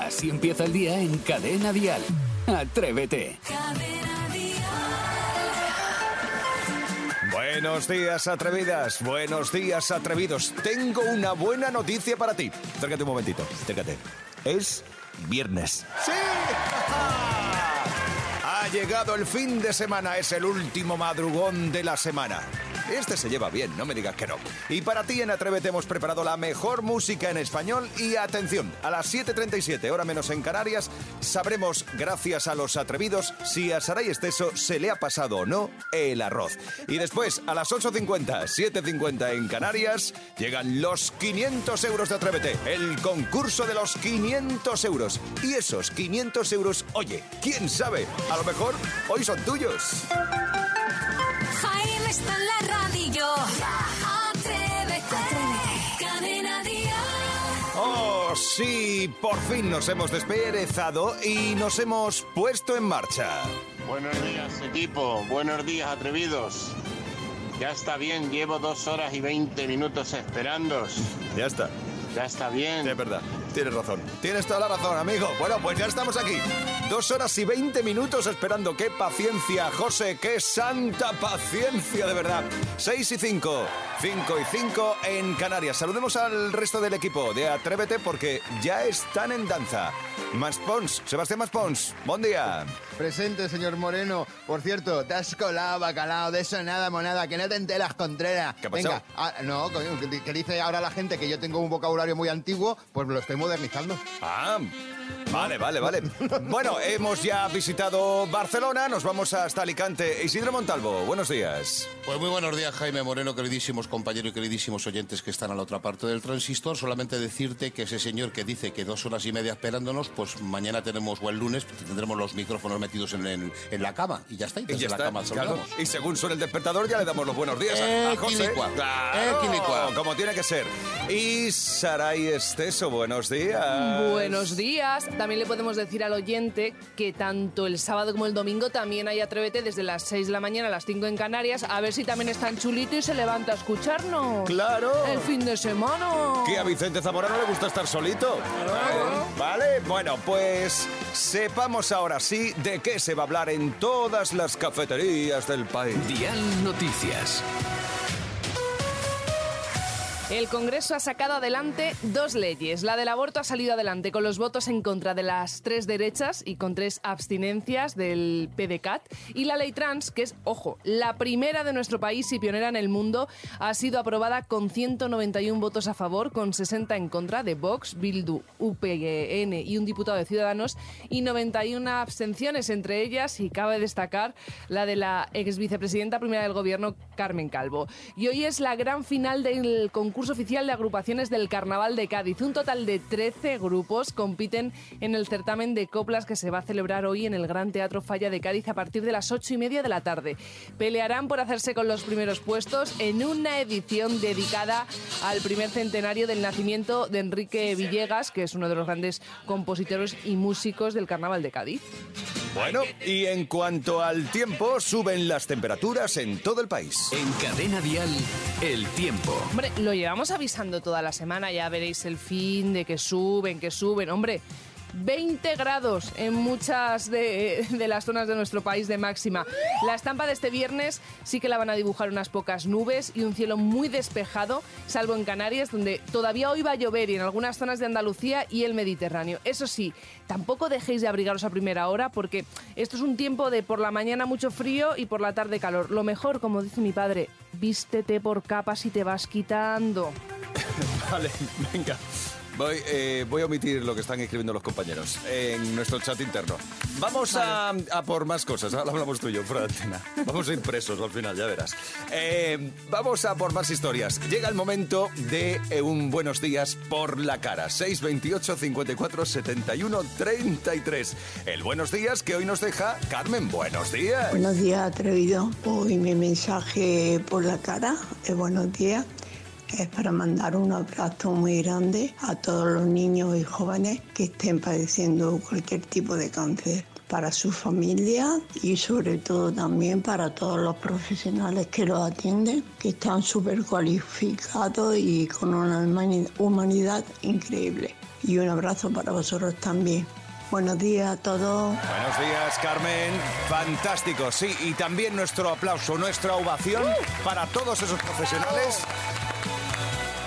Así empieza el día en Cadena Dial. Atrévete. Buenos días, atrevidas. Buenos días, atrevidos. Tengo una buena noticia para ti. Acércate un momentito. Acércate. Es viernes. ¡Sí! Llegado el fin de semana. Es el último madrugón de la semana. Este se lleva bien, no me digas que no. Y para ti en Atrévete hemos preparado la mejor música en español y atención, a las 7.37, hora menos en Canarias, sabremos, gracias a los atrevidos, si a Saray Esteso se le ha pasado o no el arroz. Y después, a las 8.50, 7.50 en Canarias, llegan los 500 euros de Atrévete, el concurso de los 500 euros. Y esos 500 euros, oye, ¿quién sabe? A lo mejor hoy son tuyos. Jaime está en la radio. Atrévete. Cadena Dial. Oh, sí, por fin nos hemos desperezado y nos hemos puesto en marcha. Buenos días equipo, buenos días atrevidos. Ya está bien, llevo dos horas y veinte minutos esperándos. Ya está. Ya está bien. Es verdad, tienes razón. Tienes toda la razón, amigo. Bueno, pues ya estamos aquí. Dos horas y veinte minutos esperando. ¡Qué paciencia, José! ¡Qué santa paciencia, de verdad! Seis y cinco. Cinco y cinco en Canarias. Saludemos al resto del equipo de Atrévete porque ya están en danza. Maspons, Sebastián Maspons, buen día. Presente, señor Moreno. Por cierto, te has colado, bacalao, de eso nada, monada, que no te enteras, Contreras. ¿Qué ha pasado? Venga, ah, no, que dice ahora la gente que yo tengo un vocabulario muy antiguo, pues me lo estoy modernizando. Ah, vale, vale, vale. Bueno, hemos ya visitado Barcelona, nos vamos hasta Alicante. Isidro Montalvo, buenos días. Pues muy buenos días, Jaime Moreno, queridísimos compañeros y queridísimos oyentes que están a la otra parte del transistor. Solamente decirte que ese señor que dice que dos horas y media esperándonos, pues mañana tenemos, o el lunes, tendremos los micrófonos metidos en, en- en la cama y ya está. Y Y desde ya la está, cama claro. Y según suena el despertador, ya le damos los buenos días a, a Eh, José. Claro, Eh, quilicua. como tiene que ser. Y Saray Esteso, buenos días. Buenos días. También le podemos decir al oyente que tanto el sábado como el domingo también hay Atrévete desde las 6 de la mañana a las 5 en Canarias. A ver si también es tan chulito y se levanta a escucharnos. Claro. El fin de semana. Que a Vicente Zamorano le gusta estar solito. Vale, bueno, pues sepamos ahora sí de qué se va a hablar en todas las cafeterías del país. Dial Noticias. El Congreso ha sacado adelante dos leyes. La del aborto ha salido adelante con los votos en contra de las tres derechas y con tres abstinencias del PDCAT. Y la ley trans, que es, ojo, la primera de nuestro país y pionera en el mundo, ha sido aprobada con 191 votos a favor, con 60 en contra de Vox, Bildu, UPN y un diputado de Ciudadanos y 91 abstenciones, entre ellas, y cabe destacar, la de la ex vicepresidenta primera del gobierno, Carmen Calvo. Y hoy es la gran final del concurso oficial de agrupaciones del Carnaval de Cádiz. Un total de 13 grupos compiten en el certamen de coplas que se va a celebrar hoy en el Gran Teatro Falla de Cádiz a partir de las 8 y media de la tarde. Pelearán por hacerse con los primeros puestos en una edición dedicada al primer centenario del nacimiento de Enrique Villegas, que es uno de los grandes compositores y músicos del Carnaval de Cádiz. Bueno, y en cuanto al tiempo, suben las temperaturas en todo el país. En Cadena Dial, el tiempo. Hombre, lo llevamos avisando toda la semana, ya veréis el fin de que suben, que suben. Hombre, 20 grados en muchas de, las zonas de nuestro país de máxima. La estampa de este viernes sí que la van a dibujar unas pocas nubes y un cielo muy despejado, salvo en Canarias, donde todavía hoy va a llover y en algunas zonas de Andalucía y el Mediterráneo. Eso sí, tampoco dejéis de abrigaros a primera hora porque esto es un tiempo de por la mañana mucho frío y por la tarde calor. Lo mejor, como dice mi padre, vístete por capas y te vas quitando. Vale, venga. Voy, eh, voy a omitir lo que están escribiendo los compañeros en nuestro chat interno. Vamos a, a por más cosas. Ahora hablamos tú y yo, fuera de antena. Vamos a ir presos al final, ya verás. Eh, vamos a por más historias. Llega el momento de eh, un buenos días por la cara. 628 54 71 33. El buenos días que hoy nos deja Carmen. Buenos días. Buenos días, atrevido. Hoy mi mensaje por la cara buenos días es para mandar un abrazo muy grande a todos los niños y jóvenes que estén padeciendo cualquier tipo de cáncer. para su familia y sobre todo también para todos los profesionales que los atienden, que están súper cualificados y con una humani- humanidad increíble. Y un abrazo para vosotros también. Buenos días a todos. Buenos días, Carmen. Fantástico, sí. Y también nuestro aplauso, nuestra ovación para todos esos profesionales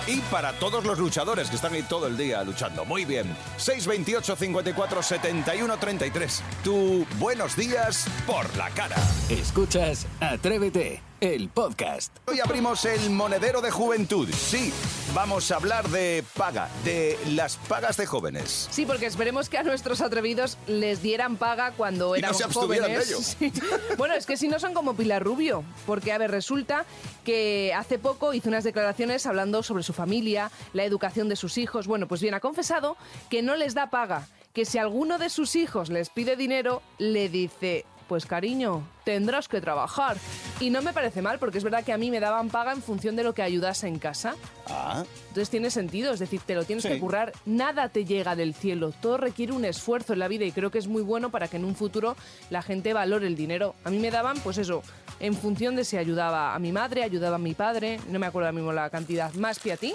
y para todos los luchadores que están ahí todo el día luchando. Muy bien. 628 54 71 33. Tu buenos días por la cara. Escuchas Atrévete, el podcast. Hoy abrimos el monedero de juventud. Sí, vamos a hablar de paga, de las pagas de jóvenes. Sí, porque esperemos que a nuestros atrevidos les dieran paga cuando Y no eran se abstuvieran de jóvenes. ello. Sí. Bueno, es que si no son como Pilar Rubio, porque a ver, resulta que hace poco hizo unas declaraciones hablando sobre su familia, la educación de sus hijos. Bueno, pues bien, ha confesado que no les da paga, que si alguno de sus hijos les pide dinero, le dice, pues cariño, tendrás que trabajar. Y no me parece mal, porque es verdad que a mí me daban paga en función de lo que ayudase en casa. Ah, Entonces tiene sentido, es decir, te lo tienes Sí. que currar, nada te llega del cielo, todo requiere un esfuerzo en la vida y creo que es muy bueno para que en un futuro la gente valore el dinero. A mí me daban, pues eso, en función de si ayudaba a mi madre, ayudaba a mi padre, no me acuerdo ahora mismo la cantidad, más que a ti.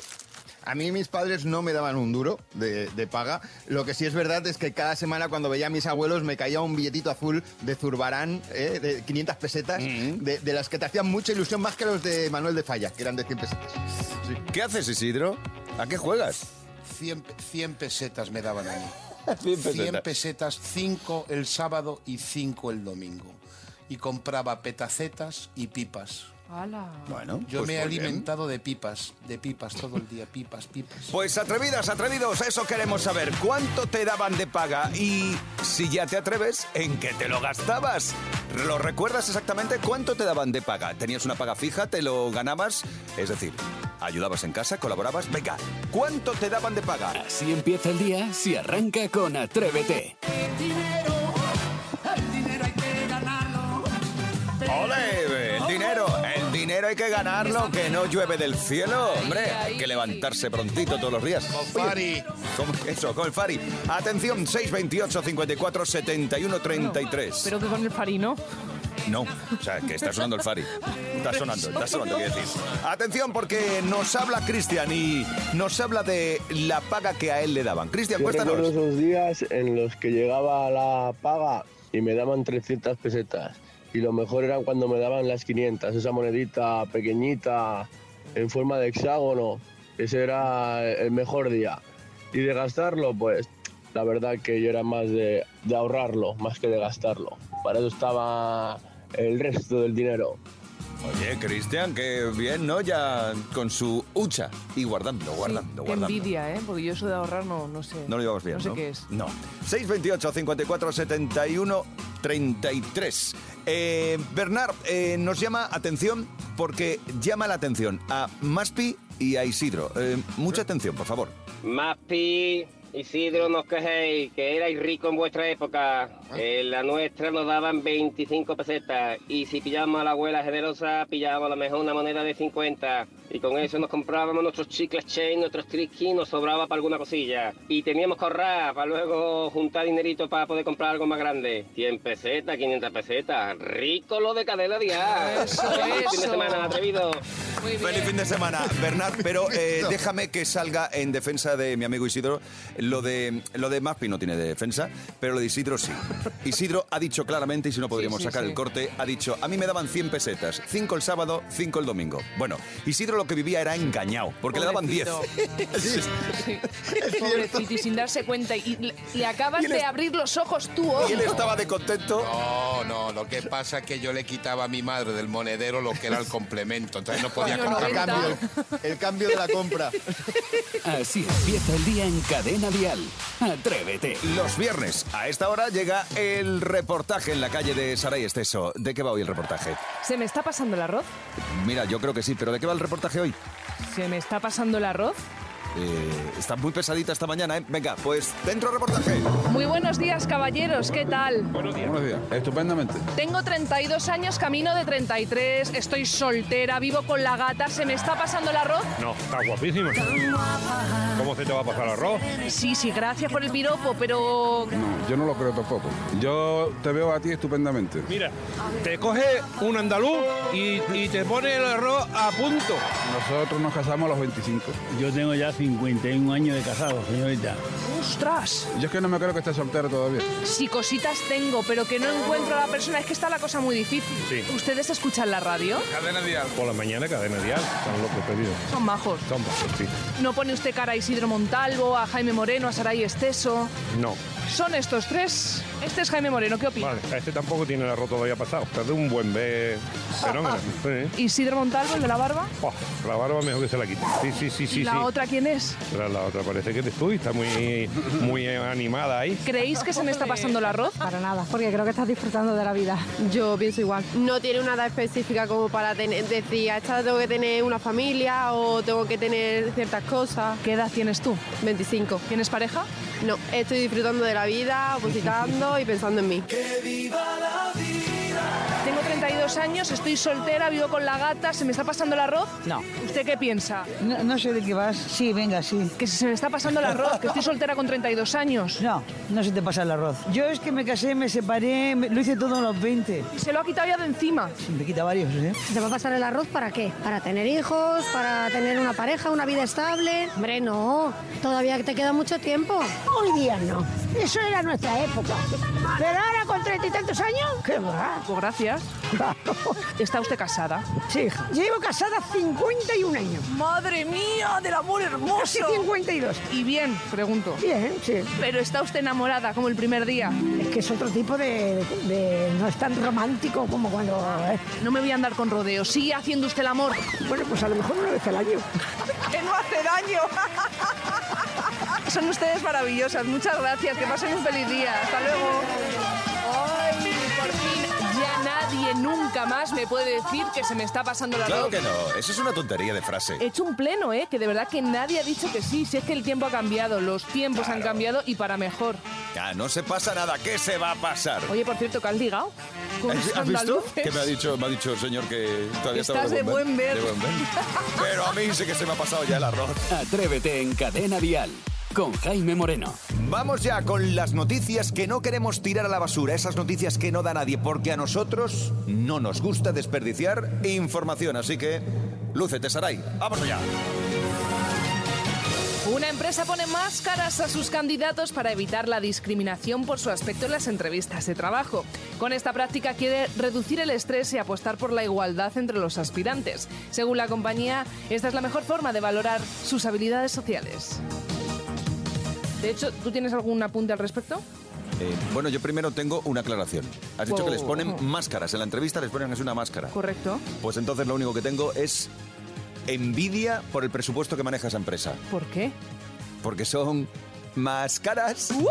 A mí mis padres no me daban un duro de, de paga. Lo que sí es verdad es que cada semana cuando veía a mis abuelos me caía un billetito azul de Zurbarán, ¿eh? de 500 pesetas, de, de las que te hacían mucha ilusión más que los de Manuel de Falla, que eran de 100 pesetas. Sí. ¿qué haces, Isidro? ¿A qué juegas? 100, 100 pesetas me daban a mí. 100 100 pesetas, 5 el sábado y 5 el domingo. Y compraba petacetas y pipas. ¡Hala! Bueno, Yo pues me he bien. alimentado de pipas, de pipas todo el día, pipas, pipas. Pues atrevidas, atrevidos, eso queremos saber. ¿Cuánto te daban de paga? Y si ya te atreves, ¿en qué te lo gastabas? ¿Lo recuerdas exactamente? ¿Cuánto te daban de paga? ¿Tenías una paga fija? ¿Te lo ganabas? Es decir, ¿ayudabas en casa? ¿Colaborabas? Venga, ¿cuánto te daban de paga? Así empieza el día si arranca con Atrévete. ¡Ole! Dinero hay que ganarlo, que no llueve del cielo. Hombre, hay que levantarse prontito todos los días. Con Fari. Con eso, con el Fari. Atención, 628 54 71 33. Pero que con el farino. No, o sea, que está sonando el Fari. Está sonando, está sonando, quiero decir. Atención, porque nos habla Cristian y nos habla de la paga que a él le daban. Cristian, Yo cuéntanos. esos días en los que llegaba la paga y me daban 300 pesetas. Y lo mejor era cuando me daban las 500, esa monedita pequeñita en forma de hexágono. Ese era el mejor día. Y de gastarlo, pues la verdad que yo era más de, de ahorrarlo, más que de gastarlo. Para eso estaba el resto del dinero. Oye, Cristian, qué bien, ¿no? Ya con su hucha y guardando, guardando, Qué guardando. envidia, ¿eh? Porque yo eso de ahorrar no, no sé. No lo llevamos bien, No ¿no? sé qué es. No. 628 54 71 33. Eh, Bernard eh, nos llama atención porque llama la atención a Maspi y a Isidro. Eh, mucha atención, por favor. Maspi, Isidro, no os quejéis, que erais ricos en vuestra época. En la nuestra nos daban 25 pesetas. Y si pillábamos a la abuela generosa, pillábamos a lo mejor una moneda de 50. Y con eso nos comprábamos nuestros chicles chain, nuestros trisky, nos sobraba para alguna cosilla. Y teníamos que ahorrar para luego juntar dinerito para poder comprar algo más grande. 100 pesetas, 500 pesetas. Rico lo de cadena diaria. Eso, Feliz fin de eso. semana, atrevido. Muy bien. Feliz fin de semana, Bernard, pero eh, déjame que salga en defensa de mi amigo Isidro. Lo de, lo de Maspi no tiene defensa, pero lo de Isidro sí. Isidro ha dicho claramente, y si no podríamos Sí, sí, sacar sí. el corte, ha dicho, a mí me daban 100 pesetas, 5 el sábado, 5 el domingo. Bueno, Isidro lo que vivía era engañado, porque le daban 10. Pobrecito. Sí. Sí. Pobrecito, y sin darse cuenta. Y le, le acabas Y de es- abrir los ojos tú hoy. Y él estaba de contento. No, no, lo que pasa es que yo le quitaba a mi madre del monedero lo que era el complemento, entonces no podía comprar El cambio, el cambio de la compra. Así empieza el día en Cadena Dial. Atrévete. Los viernes, a esta hora, llega el reportaje en la calle de Saray Esteso. ¿De qué va hoy el reportaje? ¿Se me está pasando el arroz? Mira, yo creo que sí, pero ¿de qué va el reportaje hoy? ¿Se me está pasando el arroz? Eh, está muy pesadita esta mañana, ¿eh? Venga, pues dentro reportaje. Muy buenos días, caballeros. ¿Qué tal? Buenos días. Buenos días. Estupendamente. Tengo 32 años, camino de 33, estoy soltera, vivo con la gata. ¿Se me está pasando el arroz? No, está guapísimo. ¿Cómo se te va a pasar el arroz? Sí, sí, gracias por el piropo, pero... No, yo no lo creo tampoco. Yo te veo a ti estupendamente. Mira, te coge un andaluz y, y te pone el arroz a punto. Nosotros nos casamos a los 25. Yo tengo ya 51 años de casado, señorita. ¡Ostras! Yo es que no me creo que estés soltero todavía. Sí, cositas tengo, pero que no encuentro a la persona. Es que está la cosa muy difícil. Sí. ¿Ustedes escuchan la radio? Cadena dial. Por la mañana, cadena dial. Son locos pedidos. Son majos. Son bajos, sí. ¿No pone usted cara a Isidro Montalvo, a Jaime Moreno, a Saray Esteso? No. Son estos tres. Este es Jaime Moreno, ¿qué opina? Vale, este tampoco tiene el arroz todavía pasado. Está de un buen B fenómeno. Sí. ¿Isidro Montalvo, el de la barba? Oh, la barba mejor que se la quite. Sí, sí, sí, sí. ¿Y la sí. otra quién es? La, la otra parece que eres tú y está muy, muy animada ahí. ¿Creéis que se me está pasando el arroz? Para nada, porque creo que estás disfrutando de la vida. Yo pienso igual. No tiene una edad específica como para tener, decir, a esta tengo que tener una familia o tengo que tener ciertas cosas. ¿Qué edad tienes tú? 25. ¿Tienes pareja? No, estoy disfrutando de la vida, opositando y pensando en mí. Tengo 32 años, estoy soltera, vivo con la gata, ¿se me está pasando el arroz? No. ¿Usted qué piensa? no. no sé de qué vas. Sí, venga, sí. Que se me está pasando el arroz, que estoy soltera con 32 años. No, no se te pasa el arroz. Yo es que me casé, me separé, me- lo hice todo a los 20. Y se lo ha quitado ya de encima. Me quita varios, ¿eh? ¿Te va a pasar el arroz para qué? ¿Para tener hijos? ¿Para tener una pareja, una vida estable? Hombre, no. Todavía te queda mucho tiempo. Hoy día no. Eso era nuestra época. Pero ahora con treinta y tantos años, ¿qué va? Pues gracias. ¿Está usted casada? Sí, hija. Llevo casada 51 años. ¡Madre mía, del amor hermoso! Casi 52. ¿Y bien? Pregunto. Bien, sí. ¿Pero está usted enamorada como el primer día? Es que es otro tipo de... de- no es tan romántico como cuando... ¿eh? No me voy a andar con rodeos. ¿Sigue haciendo usted el amor? Bueno, pues a lo mejor una vez al año. ¡Que no hace daño! Son ustedes maravillosas. Muchas gracias. Que pasen un feliz día. Hasta luego. Nadie nunca más me puede decir que se me está pasando la Claro que no, eso es una tontería de frase. He hecho un pleno, ¿eh? Que de verdad que nadie ha dicho que sí. Si es que el tiempo ha cambiado, los tiempos han cambiado y para mejor. Ya, no se pasa nada, ¿qué se va a pasar? Oye, por cierto, ¿que has ligado? Con ¿Has, los has visto? andaluces. Que me ha dicho, me ha dicho el señor que todavía Estás estaba de buen ver. De buen ver. Pero a mí sí que se me ha pasado ya el arroz. Atrévete en Cadena Dial con Jaime Moreno. Vamos ya con las noticias que no queremos tirar a la basura, esas noticias que no da nadie, porque a nosotros no nos gusta desperdiciar información. Así que, lúcete, Saray. ¡Vamos allá! Una empresa pone máscaras a sus candidatos para evitar la discriminación por su aspecto en las entrevistas de trabajo. Con esta práctica quiere reducir el estrés y apostar por la igualdad entre los aspirantes. Según la compañía, esta es la mejor forma de valorar sus habilidades sociales. De hecho, ¿tú tienes algún apunte al respecto? Eh, bueno, yo primero tengo una aclaración. Has dicho que les ponen Oh. máscaras. En la entrevista les ponen así una máscara. Correcto. Pues entonces lo único que tengo es envidia por el presupuesto que maneja esa empresa. ¿Por qué? Porque son máscaras.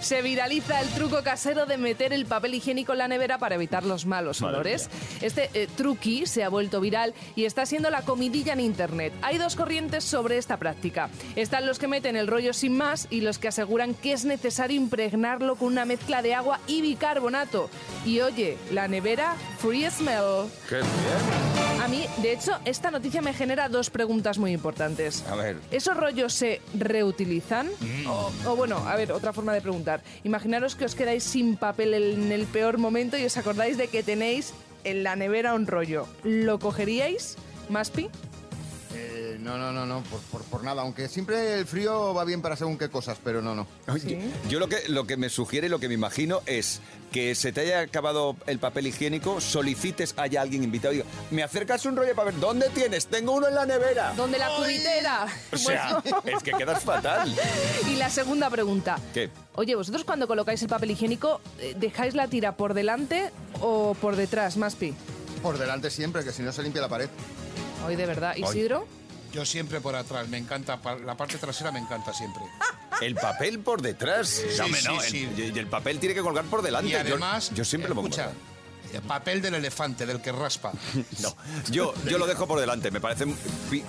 Se viraliza el truco casero de meter el papel higiénico en la nevera para evitar los malos Madre olores. Este eh, truqui se ha vuelto viral y está siendo la comidilla en internet. Hay dos corrientes sobre esta práctica. Están los que meten el rollo sin más y los que aseguran que es necesario impregnarlo con una mezcla de agua y bicarbonato. Y oye, la nevera free smell. ¡Qué bien! A mí, de hecho, esta noticia me genera dos preguntas muy importantes. A ver. ¿Esos rollos se reutilizan? Mm. O, o bueno, a ver, otra forma de preguntar. Imaginaros que os quedáis sin papel en el peor momento y os acordáis de que tenéis en la nevera un rollo. ¿Lo cogeríais, Maspi? No, no, no, no, por, por- por nada. Aunque siempre el frío va bien para según qué cosas, pero no, no. Yo lo que, lo que me sugiere, lo que me imagino es que se te haya acabado el papel higiénico, solicites haya alguien invitado y diga, me acercas un rollo de papel, ¿dónde tienes? Tengo uno en la nevera. ¿Dónde la cubitera? O sea, Bueno. es que quedas fatal. y la segunda pregunta. ¿Qué? Oye, vosotros cuando colocáis el papel higiénico, eh, ¿dejáis la tira por delante o por detrás, Maspi? Por delante siempre, que si no se limpia la pared. Hoy de verdad. ¿Isidro? Yo siempre por atrás, me encanta, la parte trasera me encanta siempre. El papel por detrás. Sí, no, sí, no, sí. el- y el papel tiene que colgar por delante. Y además, yo, siempre lo pongo. escucha, delante. papel del elefante, del que raspa. No, yo, yo lo dejo por delante. Me parece,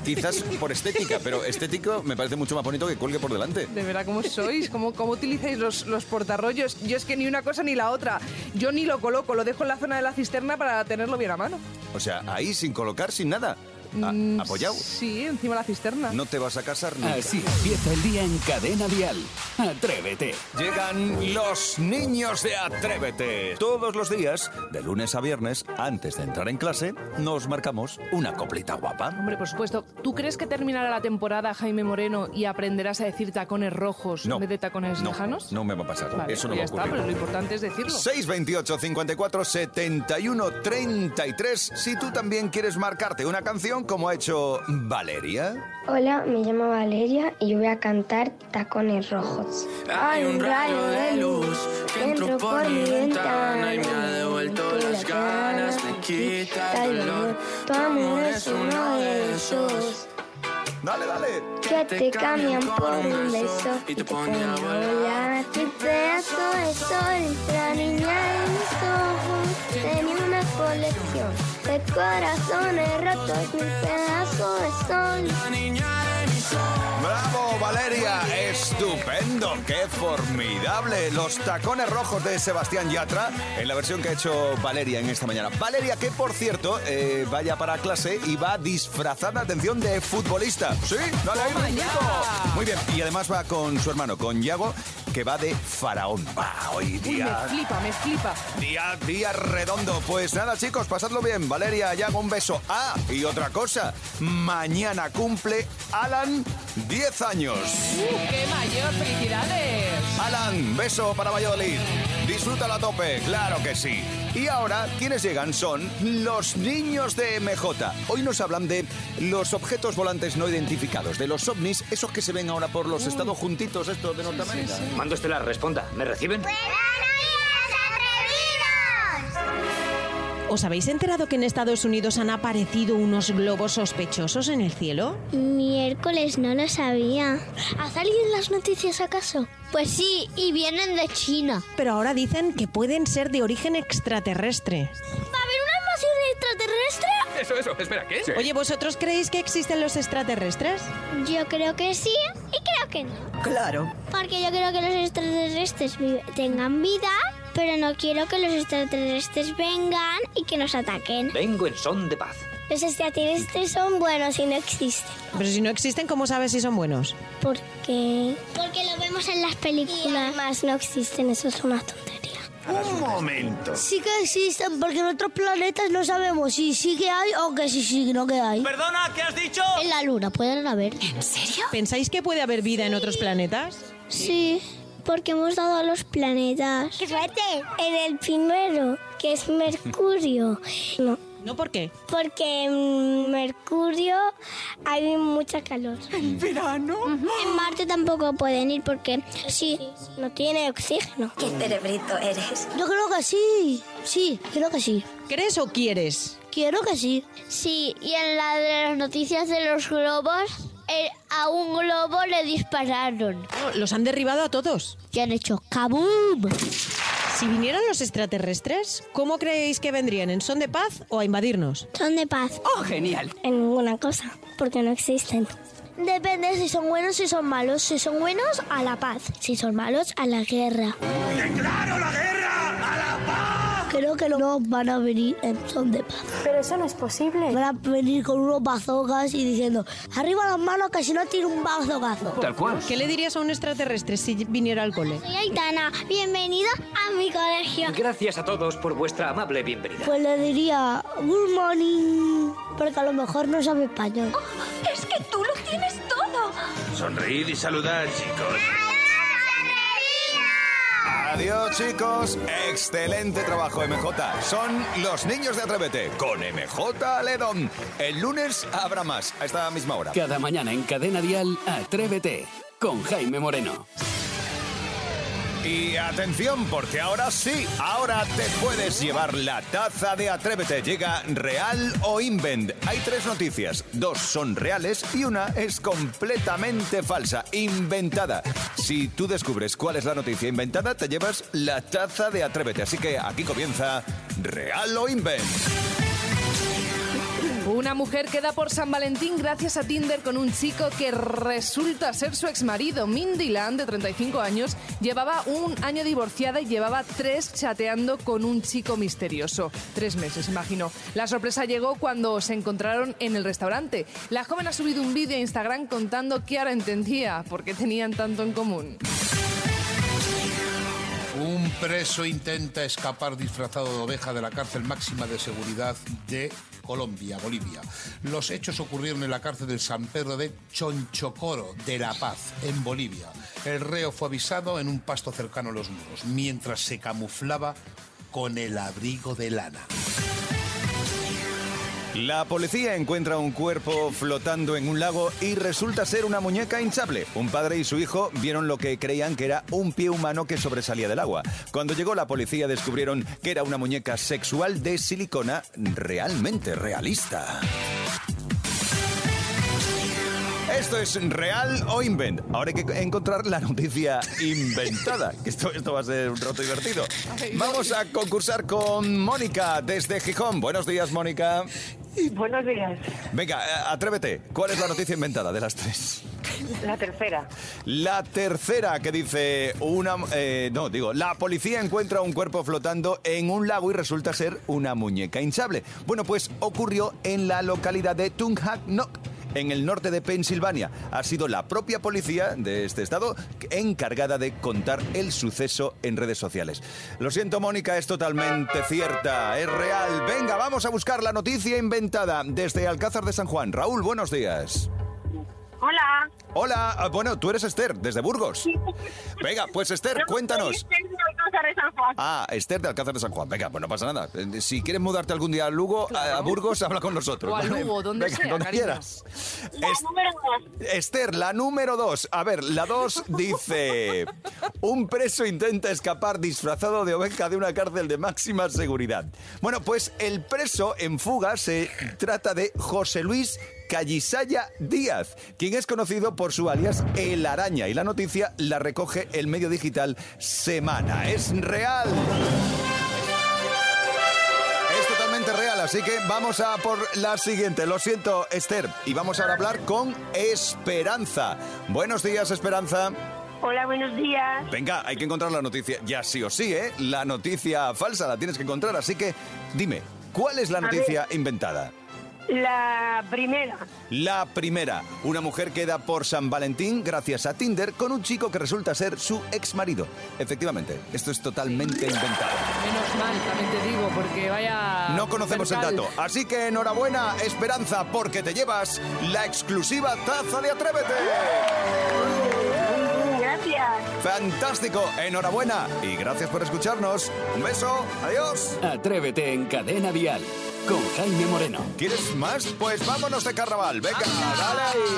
quizás por estética, pero estético me parece mucho más bonito que cuelgue por delante. De verdad, ¿cómo sois? ¿Cómo, cómo utilizáis los, los portarrollos? Yo es que ni una cosa ni la otra. Yo ni lo coloco, lo dejo en la zona de la cisterna para tenerlo bien a mano. O sea, ahí sin colocar, sin nada. A- Mm, apoyado. Sí, encima de la cisterna. No te vas a casar nunca. Así empieza el día en Cadena Dial. Atrévete. Llegan los niños de Atrévete. Todos los días, de lunes a viernes, antes de entrar en clase, nos marcamos una coplita guapa. Hombre, por supuesto. ¿Tú crees que terminará la temporada, Jaime Moreno, y aprenderás a decir tacones rojos No. en vez de tacones No, lejanos? no me va a pasar. Vale, Eso no pues va ya a está, ocurrir. pero lo importante es decirlo. 628 54 71 33 si tú también quieres marcarte una canción como ha hecho Valeria. Hola, me llamo Valeria y yo voy a cantar Tacones Rojos. Hay un rayo de luz que entró por mi ventana y me ha devuelto las ganas, me quita el dolor. Tu amor es uno de esos Dale, dale. que te cambian por un beso y te ponen a volar. Mi pedazo de sol, la niña de mis ojos, tenía colección de corazones rotos, mi pedazo de sol. ¡Bravo, Valeria! ¡Estupendo! ¡Qué formidable! Los tacones rojos de Sebastián Yatra en la versión que ha hecho Valeria en esta mañana. Valeria, que por cierto, eh, vaya para clase y va disfrazada, atención, de futbolista. ¿Sí? Dale ahí. Muy bien. Y además va con su hermano, con Yago, que va de faraón. Va, hoy Uy, día... me flipa, me flipa. Día, día redondo. Pues nada, chicos, pasadlo bien. Valeria, ya un beso. Ah, y otra cosa. Mañana cumple Alan 10 años. ¡Uh, qué mayor! ¡Felicidades! Alan, beso para Valladolid. Disfrútalo a tope, claro que sí. Y ahora, quienes llegan son los niños de MJ. Hoy nos hablan de los objetos volantes no identificados, de los ovnis, esos que se ven ahora por los estados juntitos estos de Norteamérica. Mando estelar, responda. ¿Me reciben? ¿Os habéis enterado que en Estados Unidos han aparecido unos globos sospechosos en el cielo? Miércoles no lo sabía. ¿Ha salido en las noticias acaso? Pues sí, y vienen de China. Pero ahora dicen que pueden ser de origen extraterrestre. ¿Va a haber una invasión extraterrestre? Eso, eso. Espera, ¿qué? Oye, ¿vosotros creéis que existen los extraterrestres? Yo creo que sí y creo que no. Claro. Porque yo creo que los extraterrestres tengan vida, pero no quiero que los extraterrestres vengan y que nos ataquen. Vengo en son de paz. Los extraterrestres son buenos y no existen. Pero si no existen, ¿cómo sabes si son buenos? Porque... Porque lo vemos en las películas. además no existen, eso es una tontería. Un momento. Sí que existen, porque en otros planetas no sabemos si sí que hay o que sí, sí, no que hay. Perdona, ¿qué has dicho? En la luna pueden haber. ¿En serio? ¿Pensáis que puede haber vida en otros planetas? Sí, porque hemos dado a los planetas. ¡Qué suerte! En el primero, que es Mercurio. No. ¿No por qué? Porque en Mercurio hay mucha calor. ¿En verano? En Marte tampoco pueden ir porque sí, no tiene oxígeno. ¿Qué cerebrito eres? Yo creo que sí. Sí, creo que sí. ¿Crees o quieres? Quiero que sí. Sí, y en la de las noticias de los globos, a un globo le dispararon. ¿Los han derribado a todos? Y han hecho ¡kaboom! Si vinieran los extraterrestres, ¿cómo creéis que vendrían? ¿En son de paz o a invadirnos? Son de paz. ¡Oh, genial! En ninguna cosa, porque no existen. Depende si son buenos, si son malos. Si son buenos, a la paz. Si son malos, a la guerra. ¡Declaro la guerra a la paz! Creo que no van a venir en son de paz. Pero eso no es posible. Van a venir con unos bazookas y diciendo, arriba las manos que si no tiene un bazookazo. Tal cual. ¿Qué le dirías a un extraterrestre si viniera al cole? Soy Aitana. Bienvenido a mi colegio. Gracias a todos por vuestra amable bienvenida. Pues le diría, good morning, porque a lo mejor no sabe español. Es que tú lo tienes todo. Sonreíd y saludad, chicos. Adiós, chicos. Excelente trabajo, MJ. Son los niños de Atrévete con MJ Ledón. El lunes habrá más, a esta misma hora. Cada mañana en Cadena Dial, Atrévete con Jaime Moreno. Y atención, porque ahora sí, ahora te puedes llevar la taza de Atrévete. Llega real o invent. Hay tres noticias, dos son reales y una es completamente falsa, inventada. Si tú descubres cuál es la noticia inventada, te llevas la taza de Atrévete. Así que aquí comienza real o invent. Una mujer queda por San Valentín gracias a Tinder con un chico que resulta ser su exmarido. Mindy Land, de 35 años, llevaba un año divorciada y llevaba tres chateando con un chico misterioso. Tres meses, imagino. La sorpresa llegó cuando se encontraron en el restaurante. La joven ha subido un vídeo a Instagram contando que ahora entendía por qué tenían tanto en común. Un preso intenta escapar disfrazado de oveja de la cárcel máxima de seguridad de Colombia, Bolivia. Los hechos ocurrieron en la cárcel del San Pedro de Chonchocoro, de La Paz, en Bolivia. El reo fue avisado en un pasto cercano a los muros, mientras se camuflaba con el abrigo de lana. La policía encuentra un cuerpo flotando en un lago y resulta ser una muñeca hinchable. Un padre y su hijo vieron lo que creían que era un pie humano que sobresalía del agua. Cuando llegó la policía descubrieron que era una muñeca sexual de silicona realmente realista. Esto es real o invent. Ahora hay que encontrar la noticia inventada. Que Esto, esto va a ser un rato divertido. Vamos a concursar con Mónica desde Gijón. Buenos días, Mónica. Buenos días. Venga, eh, atrévete. ¿Cuál es la noticia inventada de las tres? La tercera. La tercera que dice una... eh, no, digo, la policía encuentra un cuerpo flotando en un lago y resulta ser una muñeca hinchable. Bueno, pues ocurrió en la localidad de Tunghak en el norte de Pensilvania. Ha sido la propia policía de este estado encargada de contar el suceso en redes sociales. Lo siento, Mónica, es totalmente cierta, es real. Venga, vamos a buscar la noticia inventada desde Alcázar de San Juan. Raúl, buenos días. Hola. Hola, ah, bueno, tú eres Esther, desde Burgos. Venga, pues Esther, cuéntanos. Ah, Esther de Alcázar de San Juan. Venga, pues no pasa nada. Eh, Si quieres mudarte algún día a Lugo, a- a Burgos, habla con nosotros. O a. Lugo, donde Venga, sea, donde quieras. Es- Esther, la número dos. A ver, la dos dice... Un preso intenta escapar disfrazado de oveja de una cárcel de máxima seguridad. Bueno, pues el preso en fuga se trata de José Luis Callisaya Díaz, quien es conocido por su alias El Araña. Y la noticia la recoge el medio digital Semana. Es real. Es totalmente real, así que vamos a por la siguiente. Lo siento, Esther. Y vamos ahora a hablar con Esperanza. Buenos días, Esperanza. Hola, buenos días. Venga, hay que encontrar la noticia. Ya sí o sí, ¿eh? La noticia falsa la tienes que encontrar. Así que dime, ¿cuál es la noticia inventada? La primera. La primera, una mujer queda por San Valentín gracias a Tinder con un chico que resulta ser su ex marido. Efectivamente, esto es totalmente inventado. Menos mal, también te digo, porque vaya... No conocemos el dato, así que enhorabuena, Esperanza, porque te llevas la exclusiva taza de Atrévete. Gracias. Fantástico, enhorabuena y gracias por escucharnos. Un beso, adiós. Atrévete en Cadena Dial con Jaime Moreno. ¿Quieres más? Pues vámonos de carnaval. Venga, dale ahí.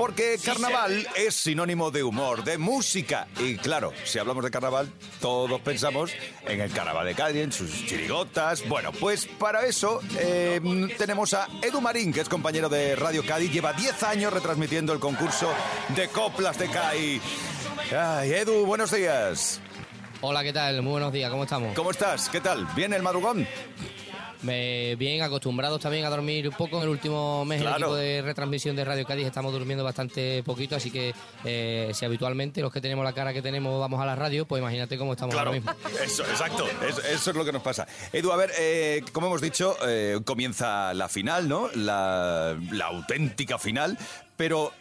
Porque carnaval es sinónimo de humor, de música. Y claro, si hablamos de carnaval, todos pensamos en el carnaval de Cádiz, en sus chirigotas. Bueno, pues para eso eh, tenemos a Edu Marín, que es compañero de Radio Cádiz. Lleva 10 años retransmitiendo el concurso de coplas de Cádiz. Ay, Edu, buenos días. Hola, ¿qué tal? Muy buenos días, ¿cómo estamos? ¿Cómo estás? ¿Qué tal? ¿Bien el madrugón? Me- bien, acostumbrados también a dormir un poco. En el último mes, Claro. el equipo de retransmisión de Radio Cádiz estamos durmiendo bastante poquito, así que eh, si habitualmente los que tenemos la cara que tenemos vamos a la radio, pues imagínate cómo estamos Claro, ahora mismo. eso, exacto, eso, eso es lo que nos pasa. Edu, a ver, eh, como hemos dicho, eh, comienza la final, ¿no? La, la auténtica final, pero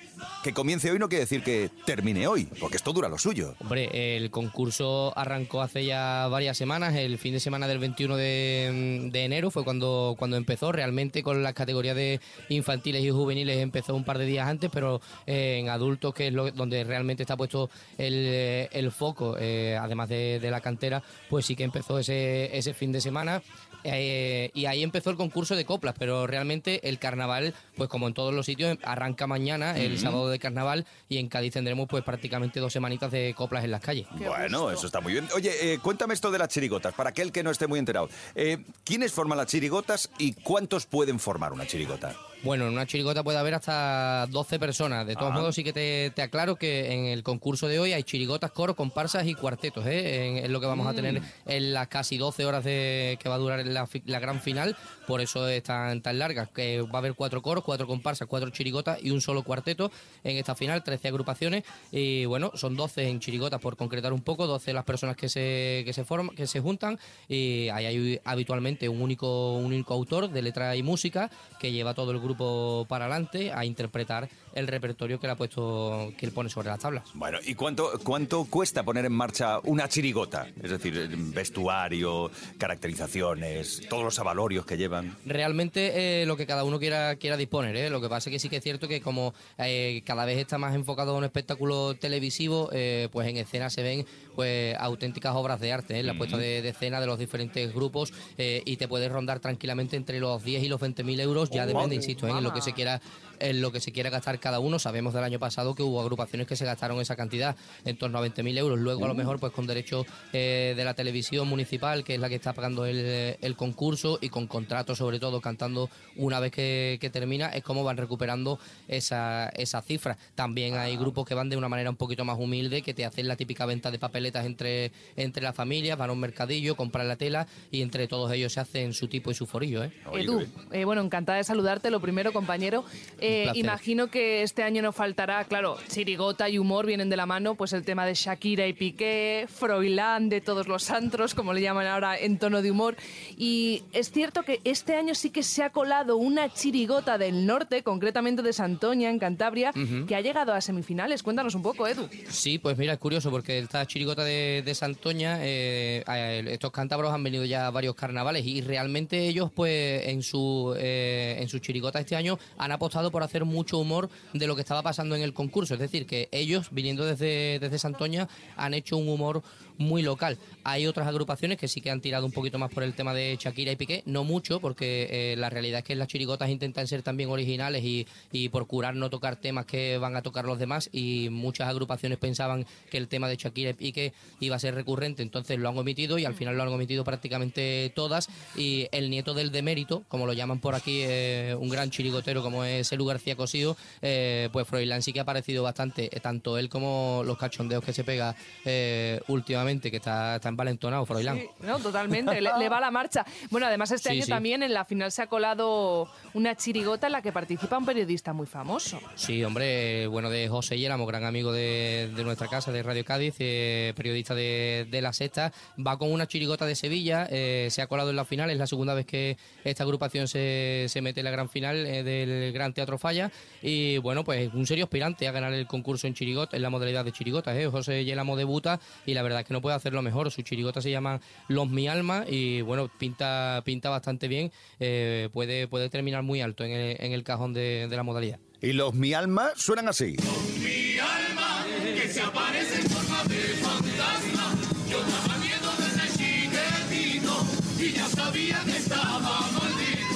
que comience hoy no quiere decir que termine hoy, porque esto dura lo suyo. Hombre, el concurso arrancó hace ya varias semanas. El fin de semana del 21 de, de enero fue cuando, cuando empezó. Realmente con las categorías de infantiles y juveniles empezó un par de días antes, pero eh, en adultos, que es lo, donde realmente está puesto el, eh, el foco, eh, además de, de la cantera, pues sí que empezó ese, ese fin de semana. Eh, y ahí empezó el concurso de coplas, pero realmente el carnaval, pues como en todos los sitios, arranca mañana, el sábado de carnaval y en Cádiz tendremos pues prácticamente dos semanitas de coplas en las calles. Bueno, eso está muy bien. Oye, eh, cuéntame esto de las chirigotas, para aquel que no esté muy enterado. Eh, ¿Quiénes forman las chirigotas y cuántos pueden formar una chirigota? Bueno, en una chirigota puede haber hasta 12 personas. De todos Ah. modos, sí que te, te aclaro que en el concurso de hoy hay chirigotas, coros, comparsas y cuartetos. ¿eh? En- Es lo que vamos a tener en las casi 12 horas de, que va a durar la gran final. Por eso es tan, tan larga. Que va a haber cuatro coros, cuatro comparsas, cuatro chirigotas y un solo cuarteto en esta final. 13 agrupaciones. Y bueno, son 12 en chirigotas, por concretar un poco. 12 las personas que se, que se, forman, que se juntan. Y ahí hay habitualmente un único, un único autor de letra y música que lleva todo el grupo para adelante a interpretar el repertorio que le ha puesto que él pone sobre las tablas. Bueno, ¿y cuánto, cuánto cuesta poner en marcha una chirigota? Es decir, vestuario, caracterizaciones, todos los avalorios que llevan. Realmente eh, lo que cada uno quiera quiera disponer, ¿eh? lo que pasa es que sí que es cierto que como eh, cada vez está más enfocado a un espectáculo televisivo, eh, pues en escena se ven pues auténticas obras de arte, ¿eh? la puesta de, de escena de los diferentes grupos eh, y te puedes rondar tranquilamente entre los 10 y los 20 mil euros, ya Oh, depende, madre. ¿Eh? en lo que se quiera en lo que se quiera gastar cada uno. Sabemos del año pasado que hubo agrupaciones que se gastaron esa cantidad, en torno a 20.000 euros. Luego, a lo Uh. mejor, pues con derechos eh, de la televisión municipal, que es la que está pagando el, el concurso, y con contratos, sobre todo, cantando una vez que, que termina, es como van recuperando esa, esa cifra. También hay grupos que van de una manera un poquito más humilde, que te hacen la típica venta de papeletas entre, entre las familias, van a un mercadillo, compran la tela, y entre todos ellos se hacen su tipo y su forillo. ¿eh? Edu, eh, bueno, encantada de saludarte, lo primero, compañero. Eh, placer. imagino que este año no faltará, claro, chirigota y humor vienen de la mano, pues el tema de Shakira y Piqué, Froilán de todos los antros, como le llaman ahora en tono de humor. Y es cierto que este año sí que se ha colado una chirigota del norte, concretamente de Santoña, en Cantabria, Ujú. que ha llegado a semifinales. Cuéntanos un poco, Edu. Sí, pues mira, es curioso porque esta chirigota de, de Santoña, eh, eh, estos cántabros han venido ya a varios carnavales y realmente ellos, pues en su, eh, en su chirigota este año han apostado por hacer mucho humor de lo que estaba pasando en el concurso. Es decir, que ellos, viniendo desde, desde Santoña, han hecho un humor muy local. Hay otras agrupaciones que sí que han tirado un poquito más por el tema de Shakira y Piqué, no mucho, porque eh, la realidad es que las chirigotas intentan ser también originales y, y procurar no tocar temas que van a tocar los demás y muchas agrupaciones pensaban que el tema de Shakira y Piqué iba a ser recurrente, entonces lo han omitido y al final lo han omitido prácticamente todas y el nieto del demérito, como lo llaman por aquí, eh, un gran chirigotero como es Elu García Cosío, eh, pues Froilán sí que ha aparecido bastante, tanto él como los cachondeos que se pega eh, últimamente, que está, está envalentonado Froilán. Sí, no, totalmente, le, le va la marcha. Bueno, además este Sí, año sí. también en la final se ha colado una chirigota en la que participa un periodista muy famoso. Sí, hombre, bueno, de José Yéramo, gran amigo de, de nuestra casa, de Radio Cádiz, eh, periodista de, de La Sexta, va con una chirigota de Sevilla, eh, se ha colado en la final, es la segunda vez que esta agrupación se, se mete en la gran final eh, del Gran Teatro Falla, y bueno, pues un serio aspirante a ganar el concurso en chirigota, en la modalidad de chirigotas, ¿eh? José Yéramo debuta, y la verdad es que no puede hacerlo mejor, su chirigota se llama Los Mi Alma, y bueno, pinta, pinta bastante bien, eh, puede, puede terminar muy alto en el, en el cajón de- de la modalidad. Y los Mi Alma suenan así. Mi alma que se aparece en forma de fantasma. Yo daba miedo desde chiquitito y ya sabía que estaba.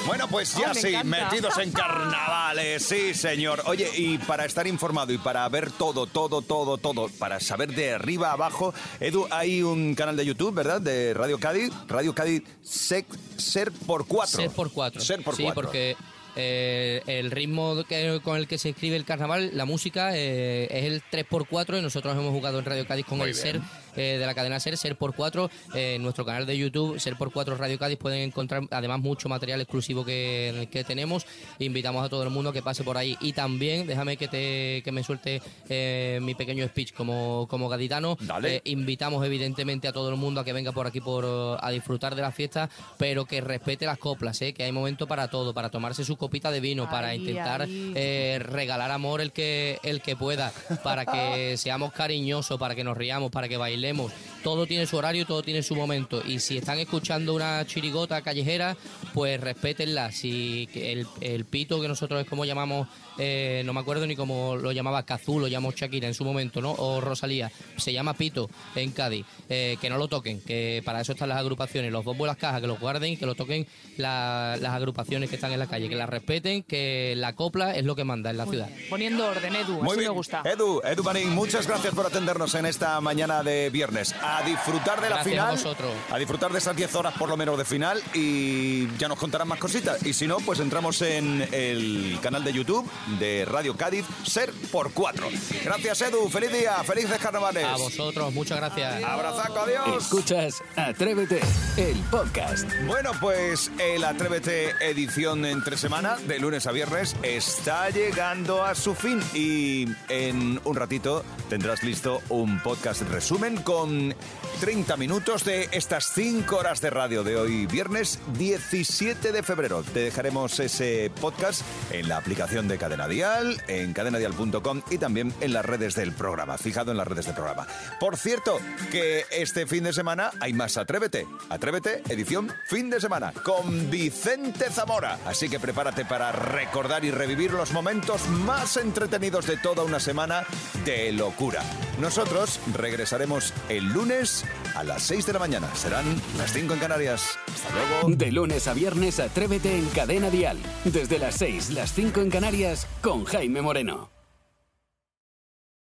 Bueno, pues ya Oh, me sí, encanta. metidos en carnavales, sí, señor. Oye, y para estar informado y para ver todo, todo, todo, todo, para saber de arriba a abajo, Edu, hay un canal de YouTube, ¿verdad? De Radio Cádiz, Radio Cádiz Sec- Ser por Cuatro. Ser por cuatro. Ser por sí, cuatro. porque eh, el ritmo que- con el que se escribe el carnaval, la música, eh, es el 3x4 y nosotros hemos jugado en Radio Cádiz con Muy el bien. Ser eh, de la cadena Ser, Ser por 4. en nuestro canal de YouTube, Ser por 4 Radio Cádiz, pueden encontrar además mucho material exclusivo que, que tenemos. Invitamos a todo el mundo a que pase por ahí. Y también, déjame que, te, que me suelte eh, mi pequeño speech como, como gaditano. Dale. Eh, invitamos evidentemente a todo el mundo a que venga por aquí por, eh, a disfrutar de la fiesta, pero que respete las coplas, ¿eh? que hay momento para todo, para tomarse su copita de vino, para Ahí, intentar ahí. eh, regalar amor el que, el que pueda, para que seamos cariñosos, para que nos riamos, para que bailemos hablemos todo tiene su horario, todo tiene su momento. Y si están escuchando una chirigota callejera, pues respétenla. Si que el, el pito, que nosotros es como llamamos, eh, no me acuerdo ni cómo lo llamaba Cazú, lo llamó Shakira en su momento, ¿no? O Rosalía. Se llama pito en Cádiz. Eh, que no lo toquen, que para eso están las agrupaciones. Los bombos y las cajas, que los guarden y que lo toquen la- las agrupaciones que están en la calle, que las respeten, que la copla es lo que manda en la ciudad. Poniendo orden, Edu, Muy así bien. me gusta. Edu, Edu Marín, muchas gracias por atendernos en esta mañana de viernes. A disfrutar de la Gracias final. a vosotros. A disfrutar de esas 10 horas por lo menos de final y ya nos contarán más cositas. Y si no, pues entramos en el canal de YouTube de Radio Cádiz, Ser por 4. Gracias, Edu. Feliz día. Felices carnavales. A vosotros, muchas gracias. Abrazaco, adiós. Escuchas Atrévete, el podcast. Bueno, pues el Atrévete edición entre semana, de lunes a viernes, está llegando a su fin. Y en un ratito tendrás listo un podcast resumen con 30 minutos de estas 5 horas de radio de hoy, viernes 17 de febrero. Te dejaremos ese podcast en la aplicación de Cadena Dial, en cadenadial.com y también en las redes del programa. Fijado en las redes del programa. Por cierto, que este fin de semana hay más Atrévete. Atrévete, edición fin de semana, con Vicente Zamora. Así que prepárate para recordar y revivir los momentos más entretenidos de toda una semana de locura. Nosotros regresaremos el lunes a las 6 de la mañana. Serán las 5 en Canarias. Hasta luego. De lunes a viernes, Atrévete en Cadena Dial. Desde las 6, las 5 en Canarias, con Jaime Moreno.